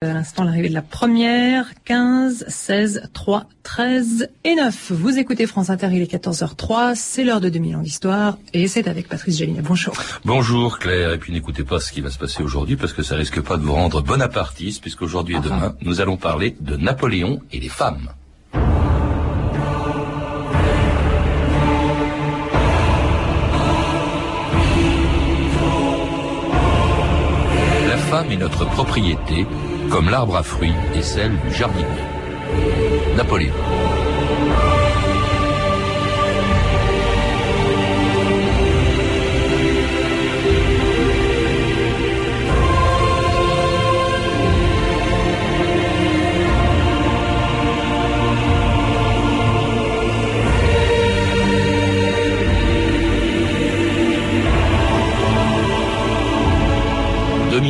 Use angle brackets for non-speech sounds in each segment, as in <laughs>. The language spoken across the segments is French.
À l'instant, l'arrivée de la première, 15, 16, 3, 13 et 9. Vous écoutez France Inter, il est 14h03, c'est l'heure de 2000 ans d'histoire et c'est avec Patrice Gélinet. Bonjour. Bonjour Claire, et puis n'écoutez pas ce qui va se passer aujourd'hui parce que ça risque pas de vous rendre bonapartiste puisqu'aujourd'hui et demain, nous allons parler de Napoléon et les femmes. La femme est notre propriété comme l'arbre à fruits est celle du jardinier. Napoléon.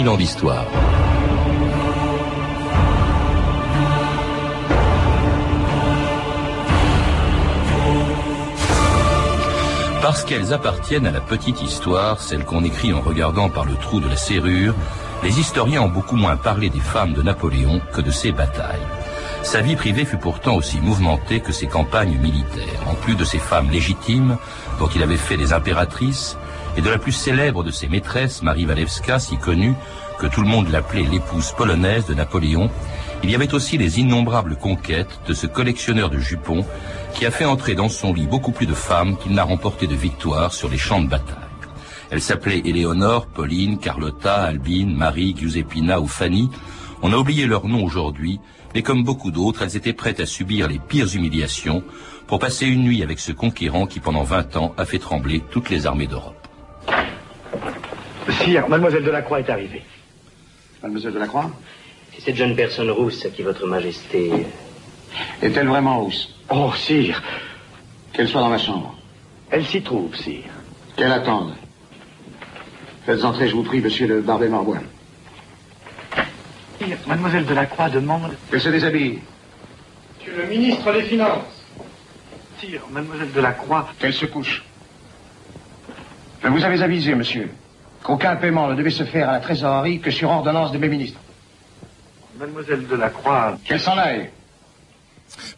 Ans d'histoire. Parce qu'elles appartiennent à la petite histoire, celle qu'on écrit en regardant par le trou de la serrure, les historiens ont beaucoup moins parlé des femmes de Napoléon que de ses batailles. Sa vie privée fut pourtant aussi mouvementée que ses campagnes militaires. En plus de ses femmes légitimes, dont il avait fait des impératrices, et de la plus célèbre de ses maîtresses, Marie Walewska, si connue que tout le monde l'appelait l'épouse polonaise de Napoléon, il y avait aussi les innombrables conquêtes de ce collectionneur de jupons qui a fait entrer dans son lit beaucoup plus de femmes qu'il n'a remporté de victoires sur les champs de bataille. Elles s'appelaient Éléonore, Pauline, Carlotta, Albine, Marie, Giuseppina ou Fanny. On a oublié leurs noms aujourd'hui, mais comme beaucoup d'autres, elles étaient prêtes à subir les pires humiliations pour passer une nuit avec ce conquérant qui pendant 20 ans a fait trembler toutes les armées d'Europe. Sire, mademoiselle Delacroix est arrivée. Mademoiselle Delacroix C'est cette jeune personne rousse à qui votre majesté... Est-elle vraiment rousse? Oh, sire, Qu'elle soit dans ma chambre. elle s'y trouve, sire. Qu'elle attende. Faites entrer, je vous prie, monsieur le barbet Marbois. Sire, mademoiselle Delacroix demande... Qu'elle se déshabille. Monsieur le ministre des Finances. Sire, mademoiselle Delacroix... Qu'elle se couche. Je vous avais avisé, monsieur, qu'aucun paiement ne devait se faire à la trésorerie que sur ordonnance de mes ministres. Mademoiselle Delacroix... Qu'elle s'en aille.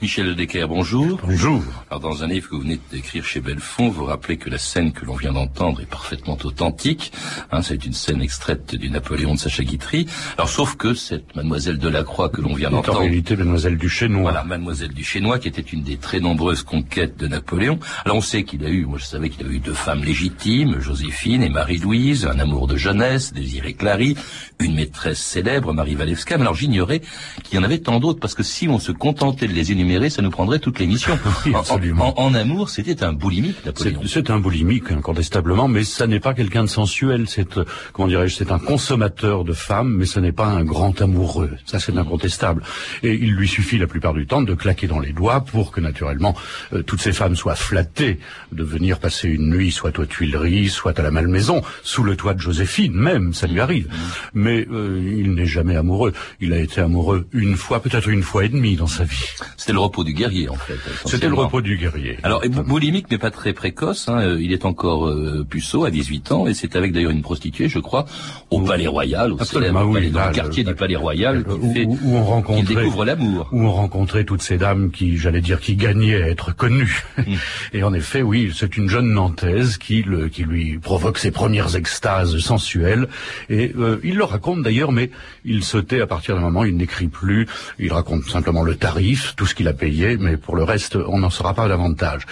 Michel de Decker, bonjour. Bonjour. Alors, dans un livre que vous venez d'écrire chez Belfond, vous rappelez que la scène que l'on vient d'entendre est parfaitement authentique. Hein, c'est une scène extraite du Napoléon de Sacha Guitry. Alors, sauf que cette mademoiselle Delacroix que l'on vient C'est en d'entendre... réalité Mademoiselle du Chénois. Voilà, mademoiselle du Chénois, qui était une des très nombreuses conquêtes de Napoléon. Alors, on sait qu'il a eu, moi je savais qu'il a eu deux femmes légitimes, Joséphine et Marie-Louise, un amour de jeunesse, Désiré Clary, une maîtresse célèbre, Marie Walewska. Mais alors, j'ignorais qu'il y en avait tant d'autres, parce que si on se contentait de les énumérer, ça nous prendrait toute l'émission. <laughs> Oui, En- en, absolument. en- en amour, c'était un boulimique, C'est Napoléon. c'est un boulimique, incontestablement, mais ça n'est pas quelqu'un de sensuel. C'est, euh, comment dirais-je, c'est un consommateur de femmes, mais ce n'est pas un grand amoureux. Ça, c'est incontestable. Et il lui suffit la plupart du temps de claquer dans les doigts pour que, naturellement, euh, toutes ces femmes soient flattées de venir passer une nuit soit aux Tuileries, soit à la Malmaison, sous le toit de Joséphine, même, ça lui arrive. Mais euh, il n'est jamais amoureux. Il a été amoureux une fois, peut-être une fois et demie dans sa vie. C'était le repos du guerrier, en fait. C'était le repos du guerrier. Alors, boulimique, mais pas très précoce. hein, euh, il est encore euh, puceau à 18 ans, et c'est avec d'ailleurs une prostituée, je crois, au Palais Royal, au célèbre oui, palais- dans là, le quartier le- du Palais Royal, où, fait- on rencontrait découvre l'amour. où on rencontrait toutes ces dames qui, j'allais dire, qui gagnaient à être connues. Mm. <laughs> Et en effet, oui, c'est une jeune Nantaise qui, le, qui lui provoque ses premières extases sensuelles. Et euh, il le raconte d'ailleurs, mais il se tait à partir d'un moment, il n'écrit plus. Il raconte simplement le tarif, tout ce qu'il a payé, mais pour le reste, on n'en saura pas davantage.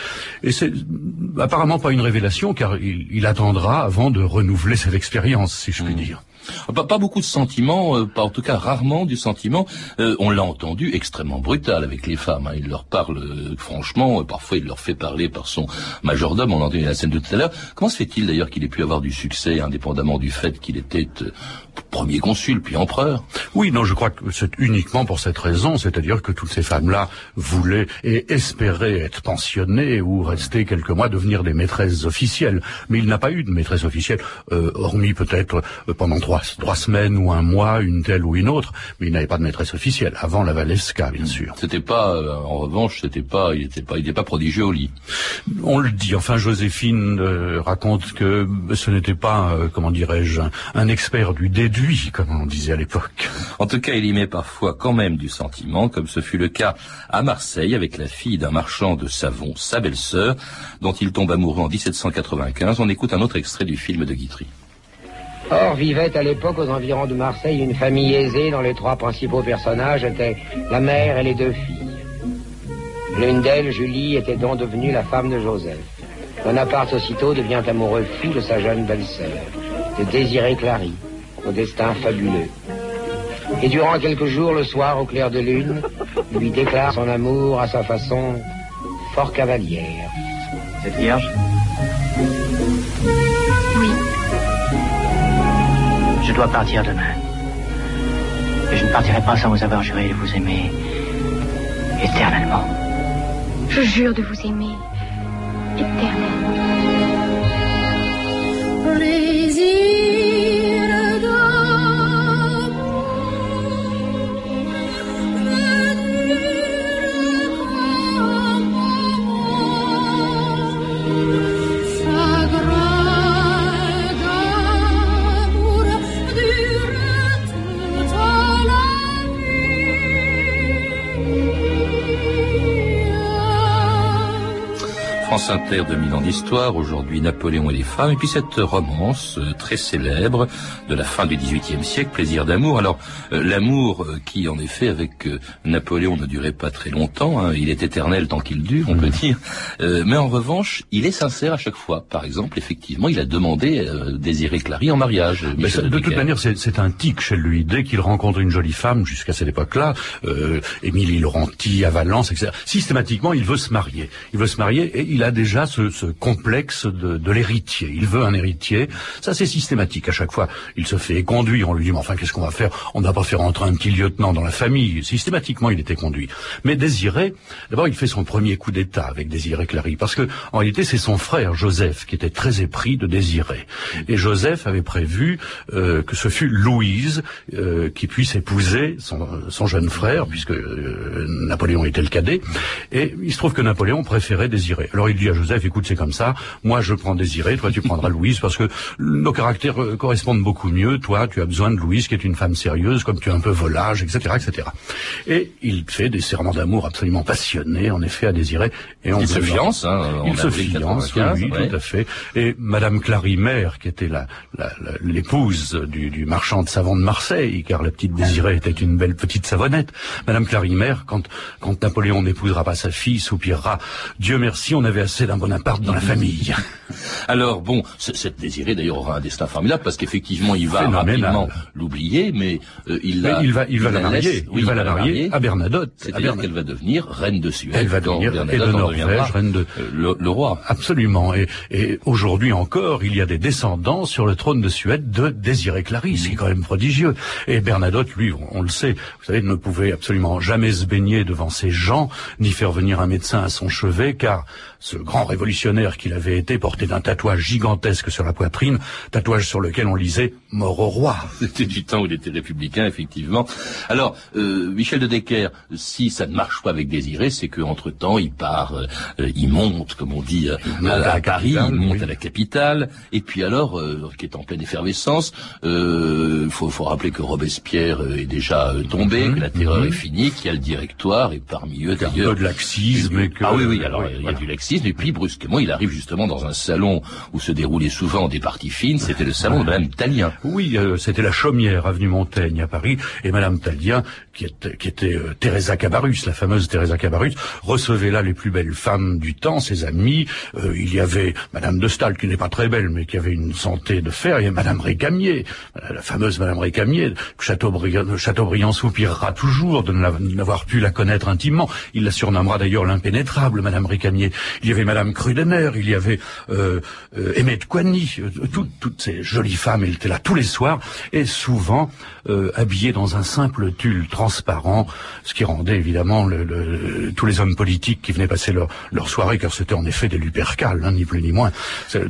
Et c'est apparemment pas une révélation, car il, il attendra avant de renouveler cette expérience, si je puis Mm. dire. Pas, pas beaucoup de sentiments, euh, pas en tout cas rarement du sentiment. Euh, on l'a entendu extrêmement brutal avec les femmes. hein. Il leur parle euh, franchement, euh, parfois il leur fait parler par son majordome. On l'a entendu dans la scène de tout à l'heure. Comment se fait-il d'ailleurs qu'il ait pu avoir du succès, indépendamment du fait qu'il était euh, premier consul puis empereur? Oui, non, je crois que c'est uniquement pour cette raison, c'est-à-dire que toutes ces femmes-là voulaient et espéraient être pensionnées ou rester quelques mois, devenir des maîtresses officielles. Mais il n'a pas eu de maîtresse officielle, euh, hormis peut-être euh, pendant trois trois, trois semaines ou un mois, une telle ou une autre, mais il n'avait pas de maîtresse officielle, avant la Valesca, bien sûr. C'était pas, euh, en revanche, c'était pas, il était pas, il était pas prodigieux au lit. On le dit, enfin Joséphine euh, raconte que ce n'était pas, euh, comment dirais-je, un, un expert du déduit, comme on disait à l'époque. En tout cas, il y met parfois quand même du sentiment, comme ce fut le cas à Marseille avec la fille d'un marchand de savon, sa belle-sœur, dont il tombe amoureux en 1795. On écoute un autre extrait du film de Guitry. Or vivait à l'époque aux environs de Marseille une famille aisée dont les trois principaux personnages étaient la mère et les deux filles. L'une d'elles, Julie, était donc devenue la femme de Joseph. Bonaparte aussitôt devient amoureux fou de sa jeune belle-sœur, de Désiré Clary, au destin fabuleux. Et durant quelques jours, le soir, au clair de lune, lui déclare son amour à sa façon fort cavalière. Cette vierge? Dois partir demain. Et je ne partirai pas sans vous avoir juré de vous aimer éternellement. Je jure de vous aimer éternellement. Inter, 2000 ans d'histoire, aujourd'hui Napoléon et les femmes, et puis cette romance euh, très célèbre de la fin du XVIIIe siècle, Plaisir d'amour. Alors, euh, l'amour euh, qui, en effet, avec euh, Napoléon ne durait pas très longtemps, hein, il est éternel tant qu'il dure, on peut dire, Euh, mais en revanche, il est sincère à chaque fois. Par exemple, effectivement, il a demandé Désiré Clary en mariage. Mais ça, de toute manière, c'est un tic chez lui. Dès qu'il rencontre une jolie femme, jusqu'à cette époque-là, euh, Émilie Laurenti à Valence, etc., systématiquement, il veut se marier. Il veut se marier et il a déjà ce, ce complexe de, de l'héritier. Il veut un héritier. Ça, c'est systématique à chaque fois. Il se fait conduire. On lui dit, mais enfin, qu'est-ce qu'on va faire? On ne va pas faire entrer un petit lieutenant dans la famille. Systématiquement, il était conduit. Mais Désiré, d'abord, il fait son premier coup d'État avec Désiré Clary. Parce que, en réalité, c'est son frère, Joseph, qui était très épris de Désiré. Et Joseph avait prévu euh, que ce fût Louise euh, qui puisse épouser son, son jeune frère, puisque euh, Napoléon était le cadet. Et il se trouve que Napoléon préférait Désiré. Alors il dit à Joseph, écoute, c'est comme ça, moi je prends Désiré, toi tu prendras <laughs> Louise, parce que nos caractères euh, correspondent beaucoup mieux. Toi, tu as besoin de Louise, qui est une femme sérieuse, comme tu es un peu volage, etc., etc. Et il fait des serments d'amour absolument passionnés, en effet, à Désiré. Et on Il se fiance, hein, il se fiance, 95, oui, ouais. tout à fait. Et Madame Clary-Mère, qui était la- l'épouse du, du marchand de savon de Marseille, car la petite Désirée était une belle petite savonnette. Madame Clary-Mère, quand, quand Napoléon n'épousera pas sa fille, soupirera « Dieu merci, on avait assez d'un Bonaparte dans la famille Alors bon, ce- cette désirée d'ailleurs aura un destin formidable parce qu'effectivement il va Phénoménal. rapidement l'oublier, mais euh, il, Mais la, il va, il va la marier, oui, il va la marier à Bernadotte. C'est-à-dire qu'elle va devenir reine de Suède. Elle va devenir- et de Norvège, reine de- euh, le, le roi. Absolument. Et, et aujourd'hui encore, il y a des descendants sur le trône de Suède de Désiré Clary, ce qui est quand même prodigieux. Et Bernadotte, lui, on, on le sait, vous savez, ne pouvait absolument jamais se baigner devant ces gens, ni faire venir un médecin à son chevet, car ce grand révolutionnaire qu'il avait été portait d'un tatouage gigantesque sur la poitrine, tatouage sur lequel on lisait « Mort au roi ». C'était du temps où il était républicain, effectivement. Alors, euh, Michel de Decker, si ça ne marche pas avec Désiré, c'est qu'entre temps, il part, euh, euh, il monte, comme on dit, euh, à, à la à Paris, capitale, il monte oui. à la capitale, et puis alors, euh, qui est en pleine effervescence, euh, il faut, faut rappeler que Robespierre euh, est déjà euh, tombé, Mhm, que la terreur mhm. est finie, qu'il y a le directoire, et parmi eux, d'ailleurs, de laxisme et que... ah oui, oui, alors Oui, il y a voilà. du laxisme, et puis brusquement, il arrive justement dans un salon où se déroulaient souvent des parties fines, c'était le salon de Madame Talien. Oui, euh, c'était la Chaumière, avenue Montaigne à Paris, et Madame Talien, qui était, qui était euh, Teresa Cabarrus, la fameuse Teresa Cabarrus, recevait là les plus belles femmes du temps, ses amies. Euh, il y avait Madame de Stahl, qui n'est pas très belle, mais qui avait une santé de fer, et Madame Récamier, euh, la fameuse Madame Récamier, que Chateaubriand, Chateaubriand soupirera toujours de n'avoir pu la connaître intimement. Il la surnommera d'ailleurs l'impénétrable, Madame Récamier. Il y avait Madame Krudener, il y avait euh, euh, Coigny, euh, toutes, toutes ces jolies femmes, elles étaient là tous les soirs, et souvent euh, habillées dans un simple tulle transparent, ce qui rendait évidemment le, tous les hommes politiques qui venaient passer leur, leur soirée, car c'était en effet des lupercales, hein, ni plus ni moins,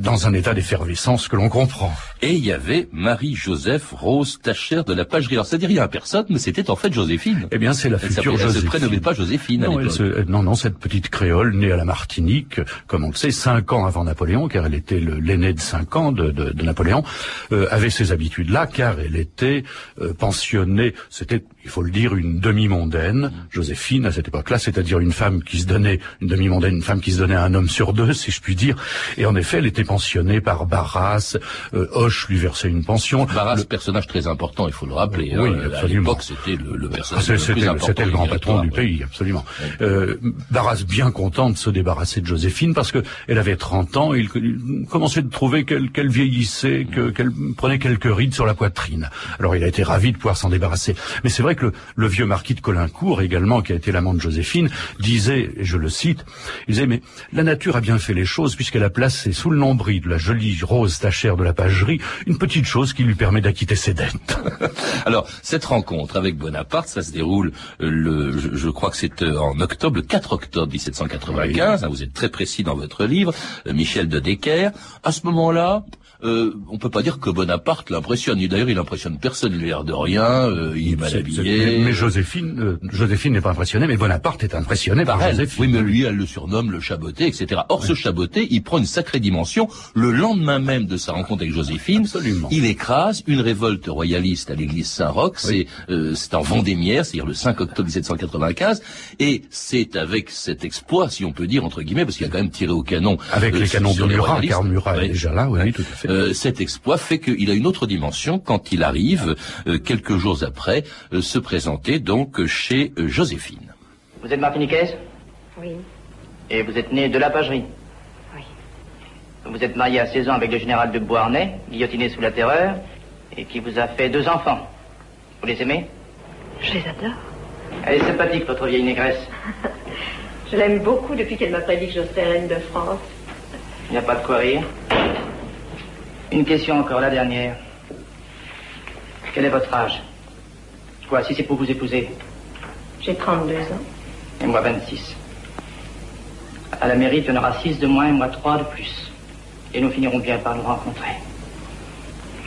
dans un état d'effervescence que l'on comprend. Et il y avait Marie-Joseph Rose Tachère de la Pagerie. Alors ça dit rien à personne, mais c'était en fait Joséphine. Eh bien, c'est la future Joséphine. Elle se prénommait pas Joséphine non, à l'époque. non, non, cette petite créole née à la Martinique, comme on le sait, cinq ans avant Napoléon, car elle était l'aînée de cinq ans de, de, de Napoléon, euh, avait ces habitudes-là, car elle était euh, pensionnée. C'était, il faut le dire, une demi-mondaine, Joséphine à cette époque-là, c'est-à-dire une femme qui se donnait, une demi-mondaine, une femme qui se donnait à un homme sur deux, si je puis dire. Et en effet, elle était pensionnée par Barras. Euh, Hoche lui versait une pension. Barras, le... personnage très important, il faut le rappeler. Oui, hein. absolument. À c'était le, le, personnage le plus important. C'était le grand patron du pays, absolument. Euh, Barras bien content de se débarrasser de Joséphine parce que elle avait 30 ans, il, il commençait de trouver qu'elle qu vieillissait, qu'elle prenait quelques rides sur la poitrine. Alors il a été ravi de pouvoir s'en débarrasser. Mais c'est vrai le, le, vieux marquis de Colincourt, également, qui a été l'amant de Joséphine, disait, et je le cite, il disait, mais la nature a bien fait les choses puisqu'elle a placé sous le nombril de la jolie rose tachère de la pagerie une petite chose qui lui permet d'acquitter ses dettes. <laughs> Alors, cette rencontre avec Bonaparte, ça se déroule, euh, le, je, je crois que c'est euh, en octobre, le 4 octobre 1795, oui. hein, vous êtes très précis dans votre livre, euh, Michel de Decker. À ce moment-là, euh, on peut pas dire que Bonaparte l'impressionne. D'ailleurs, il impressionne personne. Il a l'air de rien. Euh, il est mal habillé. Mais Joséphine, euh, Joséphine n'est pas impressionnée, mais Bonaparte est impressionné par, par Joséphine. Oui, mais lui, elle le surnomme le chaboté, etc. Or, oui. ce chaboté, il prend une sacrée dimension. Le lendemain même de sa rencontre avec Joséphine, Absolument. il écrase une révolte royaliste à l'église Saint-Roch. Oui. C'est euh, c'est en Vendémiaire, c'est-à-dire le 5 octobre 1795, et c'est avec cet exploit, si on peut dire entre guillemets, parce qu'il a quand même tiré au canon avec les canons de Murat, car Murat est déjà là, oui, tout à fait. Euh, cet exploit fait qu'il a une autre dimension quand il arrive, euh, quelques jours après, euh, se présenter donc chez euh, Joséphine. Vous êtes martiniquaise? Oui. Et vous êtes née de la pagerie? Oui. Vous êtes mariée à 16 ans avec le général de Beauharnais, guillotiné sous la terreur, et qui vous a fait deux enfants. Vous les aimez? Je les adore. Elle est sympathique, votre vieille négresse. <laughs> je l'aime beaucoup depuis qu'elle m'a prédit que je serais reine de France. Il n'y a pas de quoi rire. Une question encore, la dernière. Quel est votre âge? Quoi, si c'est pour vous épouser? J'ai 32 ans. Et moi 26. À la mairie, tu en auras 6 de moins et moi 3 de plus. Et nous finirons bien par nous rencontrer.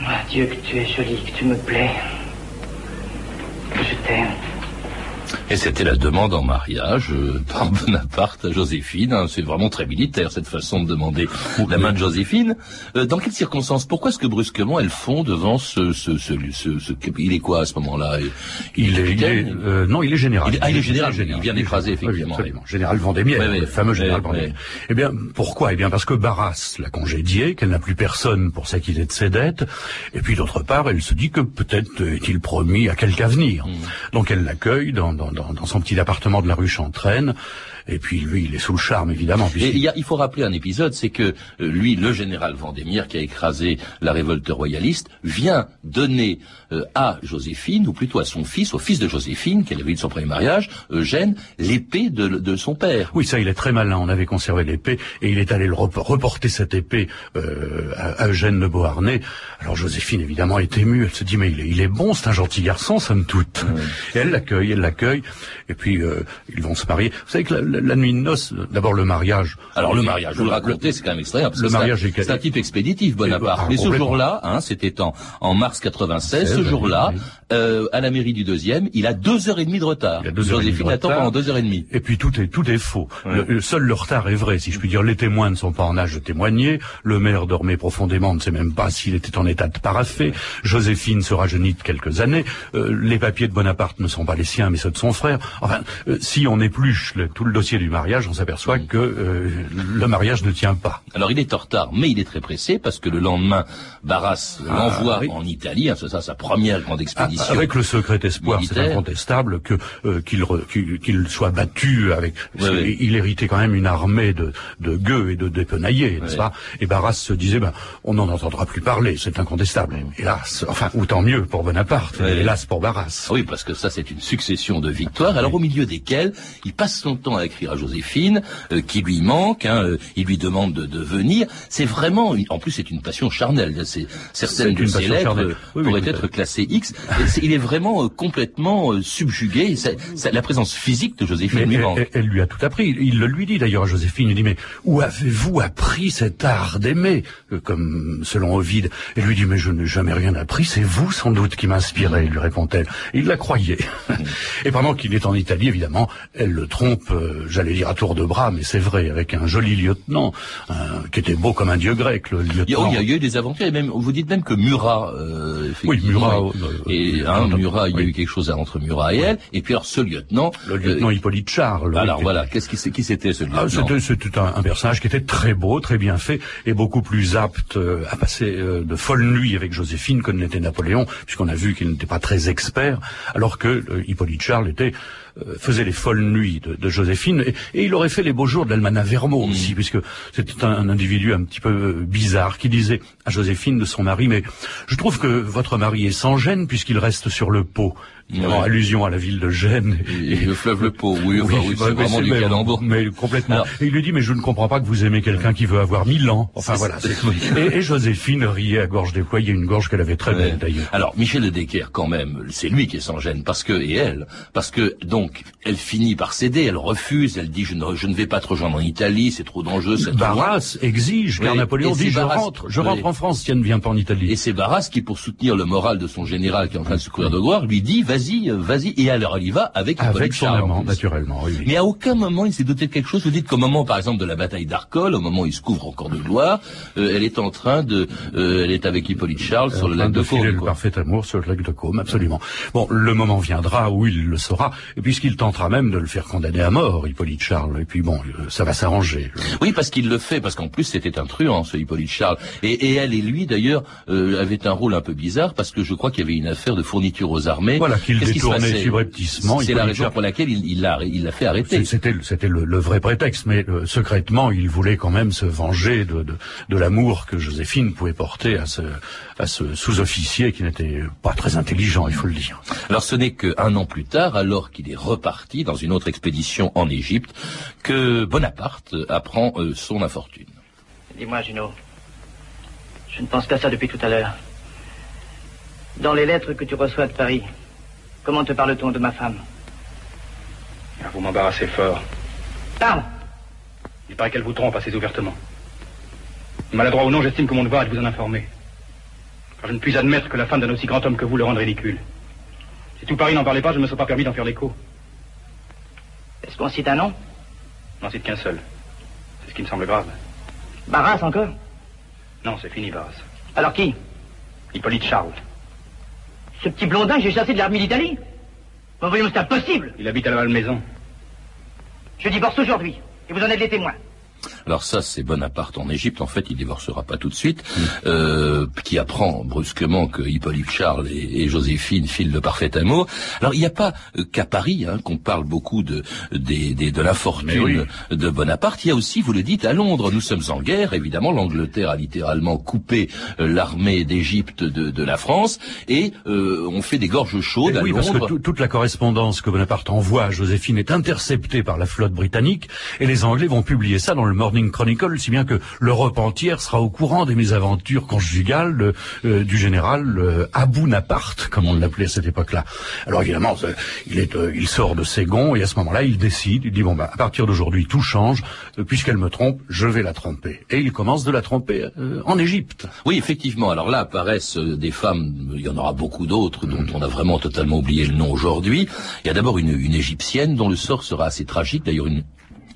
Moi, Dieu, que tu es jolie, que tu me plais. Que je t'aime. Et c'était la demande en mariage euh, par <laughs> Bonaparte à Joséphine. Hein. C'est vraiment très militaire cette façon de demander la main de Joséphine. Euh, dans quelles circonstances? Pourquoi est-ce que brusquement elles font devant ce, ce, ce, ce, ce il est quoi à ce moment-là? Il, il, est, il est euh, non, il est général. Il, ah, il est général. Il vient d'écraser effectivement. Oui. Général Vendémiaire, oui, oui, le fameux général Vendémiaire. Eh bien, pourquoi? Eh bien, parce que Barras l'a congédié, qu'elle n'a plus personne pour s'acquitter de ses dettes, et puis d'autre part, elle se dit que peut-être est-il promis à quelque avenir. Mmh. Donc elle l'accueille dans, dans, dans, dans son petit appartement de la rue Chantraine. Et puis lui, il est sous le charme, évidemment. Et il, y a, il faut rappeler un épisode, c'est que euh, lui, le général Vendémiaire, qui a écrasé la révolte royaliste, vient donner euh, à Joséphine, ou plutôt à son fils, au fils de Joséphine, qu'elle avait eu de son premier mariage, Eugène, l'épée de, de, son père. Oui, ça, il est très malin. On avait conservé l'épée, et il est allé le rep reporter cette épée euh, à, à, Eugène de Beauharnais. Alors Joséphine, évidemment, est émue. Elle se dit, mais il est, il est bon, c'est un gentil garçon, somme toute. Mmh. Et elle l'accueille, elle l'accueille, et puis euh, ils vont se marier. Vous savez que la, la nuit de noces, d'abord le mariage. Alors le mariage, vous le racontez, c'est quand même extraordinaire. Le mariage, c'est un, type expéditif, Bonaparte. Ah, Mais ce jour-là, hein, c'était en, en mars 96, ce jour-là, oui. euh, à la mairie du deuxième, il a deux heures et demie de retard. Il a deux heures et demie de retard. pendant deux heures et demie. Et puis tout est tout est faux. Ouais. Le, seul le retard est vrai, si je puis dire. Les témoins ne sont pas en âge de témoigner. Le maire dormait profondément, on ne sait même pas s'il était en état de parafé. Joséphine se rajeunit de quelques années. Euh, les papiers de Bonaparte ne sont pas les siens, mais ceux de son frère. Enfin, euh, si on épluche le, tout le dossier du mariage, on s'aperçoit que euh, le mariage ne tient pas. Alors il est en retard, mais il est très pressé parce que le lendemain, Barras ah, l'envoie oui. en Italie, hein, c'est ça sa première grande expédition. Ah, avec le secret espoir, c'est incontestable que euh, qu'il qu qu'il soit battu avec. Oui, oui. Il héritait quand même une armée de de gueux et de dépenaillés, n'est-ce pas? Et Barras se disait, ben on n'en entendra plus parler, c'est incontestable. Hélas, enfin ou tant mieux pour Bonaparte, hélas pour Barras. Oui, parce que ça c'est une succession de victoires. Alors au milieu desquelles il passe son temps à écrire à Joséphine, euh, qui lui manque, hein, euh, il lui demande de, de venir. C'est vraiment, une- en plus c'est une passion charnelle. C'est certaines de ses lettres euh, Oui, pourraient être classées X. Et il est vraiment euh, complètement euh, subjugué. Ça- ça- la présence physique de Joséphine lui manque. elle- elle lui a tout appris. Il le lui dit d'ailleurs à Joséphine. Il dit mais où avez-vous appris cet art d'aimer Comme selon Ovide. Elle lui dit mais je n'ai jamais rien appris. C'est vous sans doute qui m'inspirez, lui répond-elle. Il la croyait. <laughs> Et pendant qu'il est en Italie, évidemment, elle le trompe. Euh, J'allais dire à tour de bras, mais c'est vrai, avec un joli lieutenant un- qui était beau comme un dieu grec, le Il y, a, lieutenant. il y a- a eu des aventures et même vous dites même que Murat euh, Oui, Murat, et, euh, et, hein, euh, Murat il y a eu quelque chose entre Murat et elle et puis alors ce lieutenant le lieutenant euh, Hippolyte Charles. alors voilà qu'est-ce qui qui c'était ce Ah, lieutenant c'était c'était un, personnage qui était très beau, très bien fait, et beaucoup plus apte euh, à passer euh, de folles nuits avec Joséphine que ne l'était Napoléon, puisqu'on a vu qu'il n'était pas très expert, alors que euh, Hippolyte Charles était euh, faisait les folles nuits de, de Joséphine, et, et il aurait fait les beaux jours de l'Almanach Vermo aussi, puisque c'était un, un individu un petit peu euh, bizarre qui disait à Joséphine de son mari, mais je trouve que votre mari est sans gêne puisqu'il reste sur le pot. Ouais. allusion à la ville de Gênes. et, le fleuve le Pau oui, oui, bah, c'est mais vraiment du mais- calembour Mais complètement. Alors- et il lui dit, mais je ne comprends pas que vous aimez quelqu'un qui veut avoir mille ans. Enfin voilà. <laughs> oui. Et, et Joséphine riait à gorge déployée, une gorge qu'elle avait très Ouais. belle d'ailleurs. Alors Michel de Decker quand même, c'est lui qui est sans gêne parce que et elle parce que donc elle finit par céder, elle refuse, elle dit je ne je ne vais pas te rejoindre en Italie, c'est trop dangereux. Barras exige, car Oui, Napoléon et dit, je Barras- rentre, je oui. rentre en France, tiens, ne viens pas en Italie. Et c'est Barras qui, pour soutenir le moral de son général qui est en train de se courir de gloire, lui dit vas-y, euh, vas-y. Et alors il y va avec Avec Hippolyte son amant, naturellement, oui. oui. Mais à aucun moment il s'est doté de quelque chose. Vous dites qu'au moment, par exemple, de la bataille d'Arcole, au moment où il se couvre encore de gloire, euh, elle est en train de, euh, elle est avec Hippolyte Charles sur le lac de Caume. le parfait amour sur le lac de Caume, absolument. Bon, le moment viendra où il le saura, puisqu'il tentera même de le faire condamner à mort, Hippolyte Charles. Et puis bon, euh, ça va s'arranger. Oui, parce qu'il le fait, parce qu'en plus c'était un truand, ce Hippolyte Charles. Et, et elle et lui, d'ailleurs, euh, avaient un rôle un peu bizarre, parce que je crois qu'il y avait une affaire de fourniture aux armées. Voilà, qu'il détournait subrepticement. C'est la raison pour laquelle il l'a il l'a fait arrêter. C'était c'était le, le vrai prétexte, mais euh, secrètement, il voulait quand même se venger de, de, de l'amour que Joséphine pouvait porter à ce, à ce sous-officier qui n'était pas très intelligent, il faut le dire. Alors ce n'est qu'un an plus tard, alors qu'il est reparti dans une autre expédition en Égypte, que Bonaparte apprend euh, son infortune. Dis-moi, Junot. Je ne pense qu'à ça depuis tout à l'heure. Dans les lettres que tu reçois de Paris, comment te parle-t-on de ma femme Ah, Vous m'embarrassez fort. Parle Il paraît qu'elle vous trompe assez ouvertement. Maladroit ou non, j'estime que mon devoir est de vous en informer. Car je ne puis admettre que la femme d'un aussi grand homme que vous le rende ridicule. Si tout Paris n'en parlait pas, je ne me serais pas permis d'en faire l'écho. Est-ce qu'on cite un nom N'en cite qu'un seul. C'est ce qui me semble grave. Barras encore Non, c'est fini, Barras. Alors qui Hippolyte Charles. Ce petit blondin que j'ai chassé de l'armée d'Italie Bon, voyons, c'est impossible Il habite à la Malmaison. Je divorce aujourd'hui, et vous en êtes les témoins. Alors ça, c'est Bonaparte en Égypte. En fait, il divorcera pas tout de suite. Euh, qui apprend brusquement que Hippolyte Charles et, et Joséphine filent de parfait amour. Alors, il n'y a pas euh, qu'à Paris hein, qu'on parle beaucoup de des, des- de l'infortune oui. de Bonaparte. Il y a aussi, vous le dites, à Londres. Nous sommes en guerre. Évidemment, l'Angleterre a littéralement coupé euh, l'armée d'Égypte de, de la France et euh, on fait des gorges chaudes Et à oui, parce que Londres. tout- toute la correspondance que Bonaparte envoie à Joséphine est interceptée par la flotte britannique, et les Anglais vont publier ça dans le Morning Chronicle, si bien que l'Europe entière sera au courant des mésaventures conjugales euh, du général euh, Abou Naparte, comme on l'appelait à cette époque-là. Alors évidemment, il, est, euh, il sort de ses gonds, et à ce moment-là, il décide, il dit, bon, bah, à partir d'aujourd'hui, tout change, euh, puisqu'elle me trompe, je vais la tromper. Et il commence de la tromper euh, en Égypte. Oui, effectivement. Alors là apparaissent des femmes, il y en aura beaucoup d'autres dont on a vraiment totalement oublié le nom aujourd'hui. Il y a d'abord une, une égyptienne dont le sort sera assez tragique, d'ailleurs une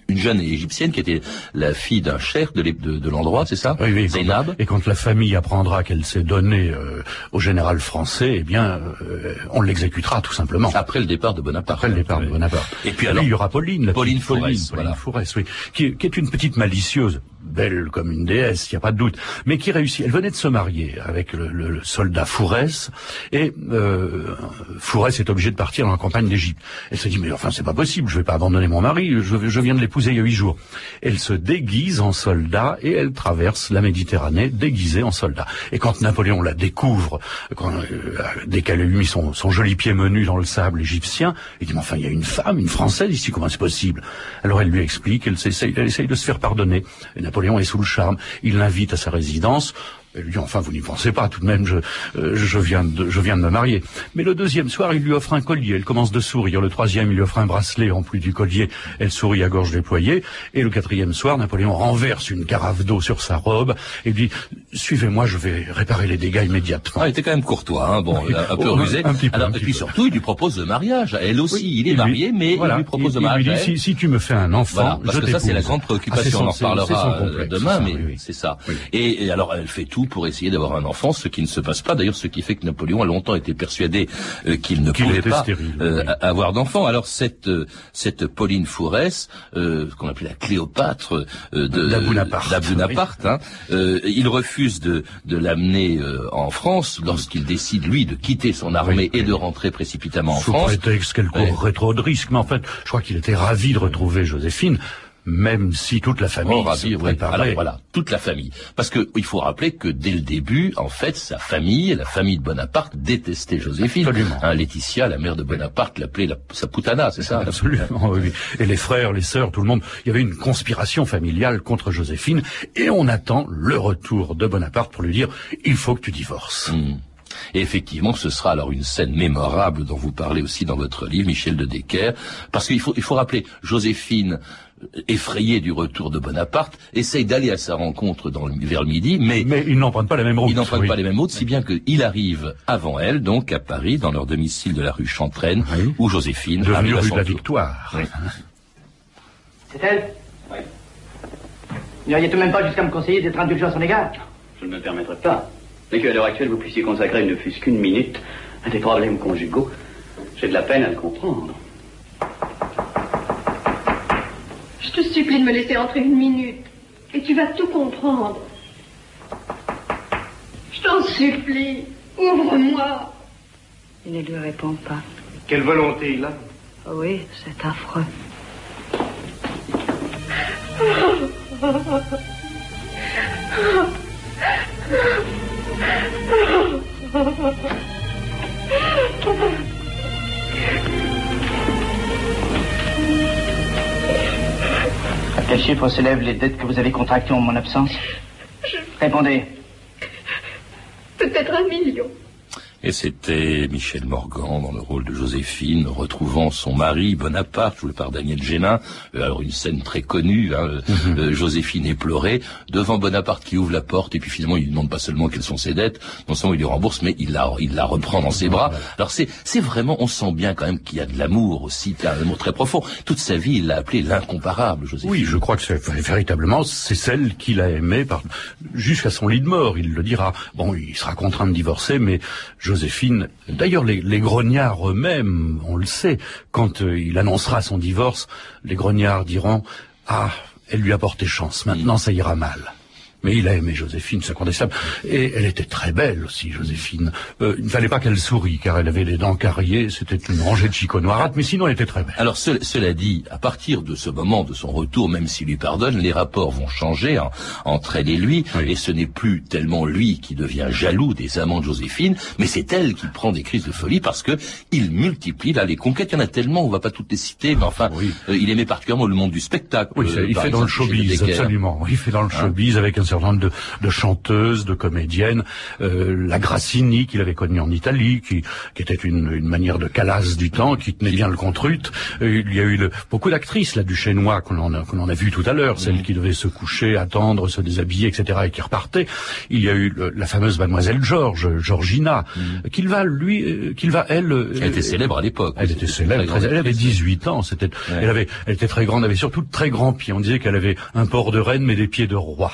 une jeune égyptienne qui était la fille d'un chef de, l'é- de, de l'endroit, c'est ça? Oui, oui, Zainab. Et quand la famille apprendra qu'elle s'est donnée euh, au général français, eh bien, euh, on l'exécutera tout simplement. Après le départ de Bonaparte. Après le départ de Oui. Bonaparte. Et puis alors- il y aura Pauline, la Pauline petite Pauline, voilà. Oui, qui, qui est une petite malicieuse, belle comme une déesse, il n'y a pas de doute, mais qui réussit. Elle venait de se marier avec le, le- le soldat Fourès, et euh, Fourès est obligé de partir dans la campagne d'Égypte. Elle se dit, mais enfin, c'est pas possible, je vais pas abandonner mon mari, je, je viens de l'épouser il y a huit jours. Elle se déguise en soldat, et elle traverse la Méditerranée déguisée en soldat. Et quand Napoléon la découvre, quand, euh, dès qu'elle a eu mis son, son joli pied menu dans le sable égyptien, il dit, mais enfin, il y a une femme, une Française ici, comment c'est possible? Alors elle lui explique, elle, s'essaye- elle essaye de se faire pardonner. Napoléon est sous le charme, il l'invite à sa résidence, elle lui dit, enfin, vous n'y pensez pas, tout de même, je, euh, je, viens de, je viens de me marier. Mais le deuxième soir, il lui offre un collier, elle commence de sourire. Le troisième, il lui offre un bracelet en plus du collier, elle sourit à gorge déployée. Et le quatrième soir, Napoléon renverse une carafe d'eau sur sa robe et lui dit, suivez-moi, je vais réparer les dégâts immédiatement. Ah, il était quand même courtois, hein, bon, Oui. un peu Oh, rusé. un petit peu, Alors, un et petit puis peu. surtout, il lui propose le mariage. Elle aussi, il est Il lui- marié, mais voilà, il lui propose il- le il mariage. lui à dit, si, si tu me fais un enfant, Voilà, parce je que ça c'est la grande Ah, préoccupation, on en reparlera euh, demain, mais c'est ça. Et alors elle fait tout pour essayer d'avoir un enfant, ce qui ne se passe pas. D'ailleurs, ce qui fait que Napoléon a longtemps été persuadé euh, qu'il ne pouvait pas stérile, euh, oui. avoir d'enfant. Alors cette euh, cette Pauline Fourès, euh, qu'on appelait la Cléopâtre euh, de D'Abunaparte, d'Abunaparte, hein, euh, il refuse de de l'amener euh, en France lorsqu'il décide lui de quitter son armée Oui, et oui. de rentrer précipitamment en Sous France. prétexte qu'elle courrait trop de risques, mais en fait, je crois qu'il était ravi de retrouver Joséphine, même si toute la famille Oh, se ravi, oui. préparait. Alors voilà, toute la famille. Parce que il faut rappeler que dès le début, en fait, sa famille, la famille de Bonaparte, détestait Joséphine. Absolument. Hein, Laetitia, la mère de Bonaparte, l'appelait la, sa putana, c'est ça Absolument, oui, oui. Et les frères, les sœurs, tout le monde. Il y avait une conspiration familiale contre Joséphine, et on attend le retour de Bonaparte pour lui dire il faut que tu divorces. Hmm. Et effectivement, ce sera alors une scène mémorable dont vous parlez aussi dans votre livre, Michel de Decker, parce qu'il faut, il faut rappeler, Joséphine, effrayée du retour de Bonaparte, essaye d'aller à sa rencontre dans le, vers le midi, mais, Mais ils n'empruntent pas la même route. ils n'empruntent oui. pas les mêmes routes, si bien qu'il arrive avant elle, donc à Paris, dans leur domicile de la rue Chantraine, Oui. où Joséphine Devenue arrive à rue son de la tour. Victoire. Oui. C'est elle Oui. N'iriez tout même pas jusqu'à me conseiller d'être indulgent à son égard Je ne me permettrai pas. Mais qu'à l'heure actuelle, vous puissiez consacrer ne fût-ce qu'une minute à des problèmes conjugaux, j'ai de la peine à le comprendre. Je te supplie de me laisser entrer une minute. Et tu vas tout comprendre. Je t'en supplie. Ouvre-moi. Il ne lui répond pas. Quelle volonté il a Oh oui, c'est affreux. <laughs> quel chiffre s'élèvent les dettes que vous avez contractées en mon absence? Répondez. Peut-être un million. Et c'était Michel Morgan dans le rôle de Joséphine, retrouvant son mari Bonaparte, joué par Daniel Génin. Euh, alors une scène très connue, hein, Mhm. euh, Joséphine éplorée, devant Bonaparte qui ouvre la porte, et puis finalement il lui demande pas seulement quelles sont ses dettes, non seulement il lui rembourse, mais il la, il la reprend dans ses bras. Alors c'est, c'est vraiment, on sent bien quand même qu'il y a de l'amour aussi, un amour très profond. Toute sa vie, il l'a appelé l'incomparable, Joséphine. Oui, je crois que c'est véritablement c'est celle qu'il a aimée par jusqu'à son lit de mort. Il le dira. Bon, il sera contraint de divorcer, mais Joséphine. D'ailleurs, les, grognards eux-mêmes, on le sait, quand euh, il annoncera son divorce, les grognards diront ah, elle lui a porté chance. Maintenant, ça ira mal. Mais il a aimé Joséphine, c'est incontestable. Et elle était très belle aussi, Joséphine. Euh, il ne fallait pas qu'elle sourie, car elle avait les dents carriées, c'était une rangée de chicots noirâtres, mais sinon elle était très belle. Alors ce- cela dit, à partir de ce moment de son retour, même s'il lui pardonne, les rapports vont changer hein, entre elle et lui, Oui. et ce n'est plus tellement lui qui devient jaloux des amants de Joséphine, mais c'est elle qui prend des crises de folie parce que il multiplie là les conquêtes. Il y en a tellement, on va pas toutes les citer, mais enfin, Oui. euh, il aimait particulièrement le monde du spectacle. Oui, euh, il fait dans le showbiz, absolument. Il fait dans le Hein showbiz avec un certain de, de chanteuses, de comédiennes. Euh, la Grassini, qu'il avait connue en Italie, qui, qui était une, une manière de calasse du temps, qui tenait bien le contrute. Il y a eu le- beaucoup d'actrices, là, du qu'on en a, qu'on en a vu tout à l'heure, celles qui devaient se coucher, attendre, se déshabiller, etc., et qui repartaient. Il y a eu le- la fameuse Mademoiselle Georges, Georgina, qu'il va, lui, euh, qu'il va, elle... euh. Elle était célèbre à l'époque. Elle était célèbre, très- très elle avait grande actrice. 18 ans, c'était, elle avait, elle était très grande, elle avait surtout de très grands pieds. On disait qu'elle avait un port de reine mais des pieds de roi.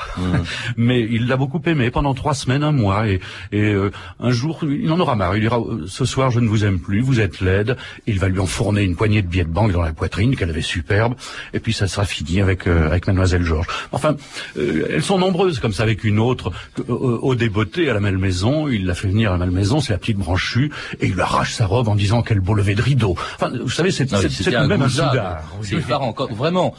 Mais il l'a beaucoup aimé pendant trois semaines, un mois, et, et euh, un jour, il en aura marre. Il dira euh, ce soir, je ne vous aime plus, vous êtes laide. Il va lui enfourner une poignée de billets de banque dans la poitrine qu'elle avait superbe, et puis ça sera fini avec euh, avec Mademoiselle Georges. Enfin, elles sont nombreuses comme ça avec une autre au débeauté à la Malmaison. Il l'a fait venir à la Malmaison, c'est la petite branchue, et il lui arrache sa robe en disant qu'elle beau lever de rideau. Enfin, vous savez, c'est même un soudard. C'est effarant. Vraiment,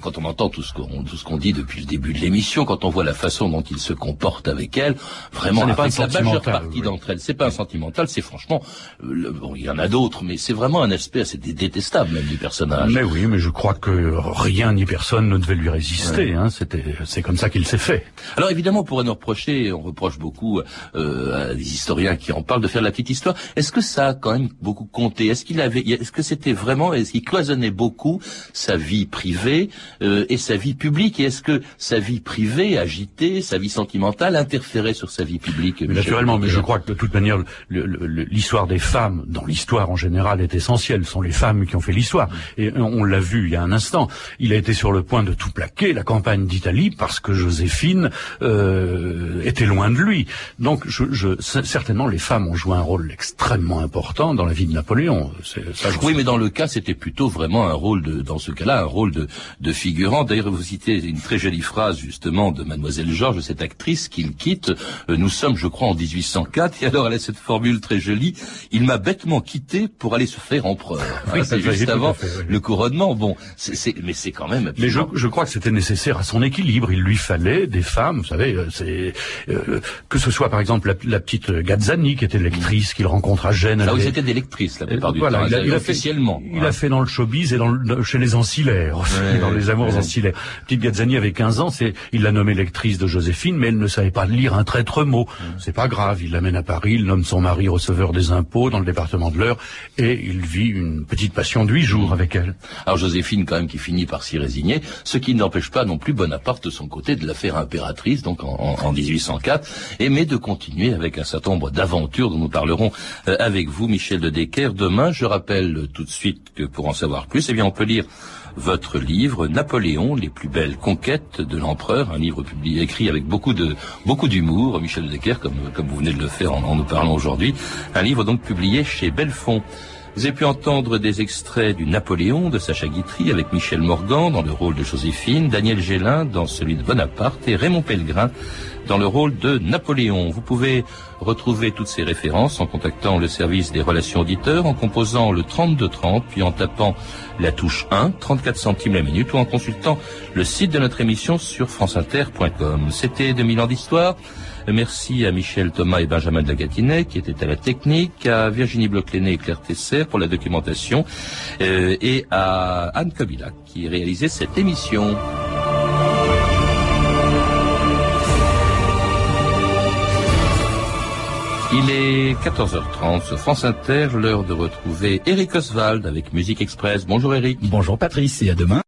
quand on entend tout ce qu'on tout ce qu'on dit depuis le début de l'émission, quand on voit la façon dont il se comporte avec elle, vraiment avec pas la majeure partie d'entre elles, c'est pas un sentimental, c'est franchement, euh, bon, il y en a d'autres, mais c'est vraiment un aspect assez détestable même du personnage. Mais oui, mais je crois que rien ni personne ne devait lui résister. Hein, C'était, c'est comme ça qu'il s'est fait. Alors évidemment, on pourrait nous reprocher, on reproche beaucoup euh, à des historiens qui en parlent de faire la petite histoire. Est-ce que ça a quand même beaucoup compté? Est-ce qu'il avait, est-ce que c'était vraiment, est-ce qu'il cloisonnait beaucoup sa vie privée euh, et sa vie publique? Et est-ce que sa vie privée, agitée, sa vie sentimentale interférait sur sa vie publique Naturellement, mais je crois que de toute manière, l'histoire des femmes, dans l'histoire en général, est essentielle. Ce sont les femmes qui ont fait l'histoire. Et on l'a vu il y a un instant. Il a été sur le point de tout plaquer, la campagne d'Italie, parce que Joséphine euh, était loin de lui. Donc, je, je, certainement, les femmes ont joué un rôle extrêmement important dans la vie de Napoléon. Ça, oui, mais dans le cas, c'était plutôt vraiment un rôle de, dans ce cas-là, un rôle de, de figurant. D'ailleurs, vous citez une très jolie phrase justement de Mademoiselle Georges, cette actrice qu'il quitte. Euh, nous sommes, je crois, en 1804, et alors elle a cette formule très jolie. Il m'a bêtement quitté pour aller se faire empereur. Oui, c'est juste avant le couronnement. Bon, c'est, mais c'est quand même. Mais je, je, crois que c'était nécessaire à son équilibre. Il lui fallait des femmes, vous savez, euh, c'est euh, que ce soit par exemple la, petite Gazzani qui était lectrice qu'il rencontre à Gênes. Ah oui, c'était des lectrices la plupart du temps. Il a, il a officiellement. il a fait dans le showbiz et dans chez les ancillaires, dans les amours ancillaires. Petite Gazzani avait 15 ans, c'est il l'a nommée lectrice de Joséphine, mais elle ne savait pas lire un traître mot. Mm. C'est pas grave, il l'amène à Paris, il nomme son mari receveur des impôts dans le département de l'Eure, et il vit une petite passion de huit jours avec elle. Alors Joséphine, quand même, qui finit par s'y résigner, ce qui n'empêche pas non plus Bonaparte de son côté de la faire impératrice, donc en, 1804, et mais de continuer avec un certain nombre d'aventures dont nous parlerons euh, avec vous, Michel de Decker, demain. Je rappelle tout de suite que pour en savoir plus, eh bien, on peut lire votre livre Napoléon, les plus belles conquêtes de l'empereur, un livre publié, écrit avec beaucoup de beaucoup d'humour, Michel Decker, comme comme vous venez de le faire en, nous parlant aujourd'hui, un livre donc publié chez Belfond. Vous avez pu entendre des extraits du Napoléon de Sacha Guitry avec Michel Morgan dans le rôle de Joséphine, Daniel Gélin dans celui de Bonaparte et Raymond Pellegrin dans le rôle de Napoléon. Vous pouvez retrouver toutes ces références en contactant le service des relations auditeurs, en composant le 3230, puis en tapant la touche 1, 34 centimes la minute, ou en consultant le site de notre émission sur franceinter.com. C'était 2000 ans d'histoire. Merci à Michel Thomas et Benjamin Dagatinet qui étaient à la technique, à Virginie bloch et Claire Tesser pour la documentation, euh, et à Anne Kobilac qui réalisait cette émission. Il est 14h30 sur France Inter, l'heure de retrouver Eric Oswald avec Musique Express. Bonjour Eric. Bonjour Patrice et à demain.